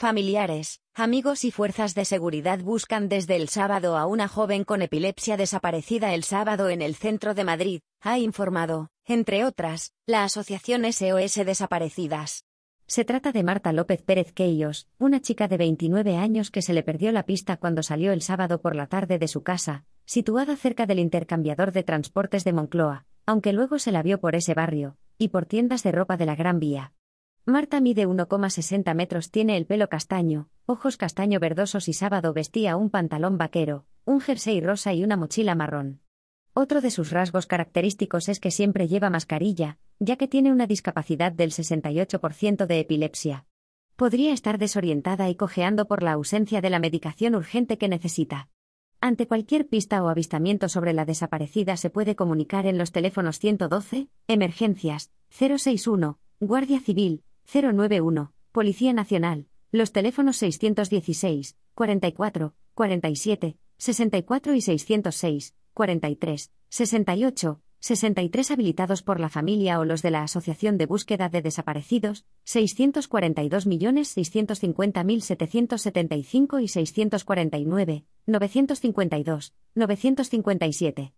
Familiares, amigos y fuerzas de seguridad buscan desde el sábado a una joven con epilepsia desaparecida el sábado en el centro de Madrid, ha informado, entre otras, la Asociación SOS Desaparecidas. Se trata de Marta López Pérez Queillos, una chica de 29 años que se le perdió la pista cuando salió el sábado por la tarde de su casa, situada cerca del intercambiador de transportes de Moncloa, aunque luego se la vio por ese barrio, y por tiendas de ropa de la Gran Vía. Marta mide 1,60 metros, tiene el pelo castaño, ojos castaño verdosos y sábado vestía un pantalón vaquero, un jersey rosa y una mochila marrón. Otro de sus rasgos característicos es que siempre lleva mascarilla, ya que tiene una discapacidad del 68% de epilepsia. Podría estar desorientada y cojeando por la ausencia de la medicación urgente que necesita. Ante cualquier pista o avistamiento sobre la desaparecida se puede comunicar en los teléfonos 112, Emergencias, 061, Guardia Civil, 091, Policía Nacional, los teléfonos 616, 44, 47, 64 y 606, 43, 68, 63 habilitados por la familia o los de la Asociación de Búsqueda de Desaparecidos, 642.650.775 y 649, 952, 957.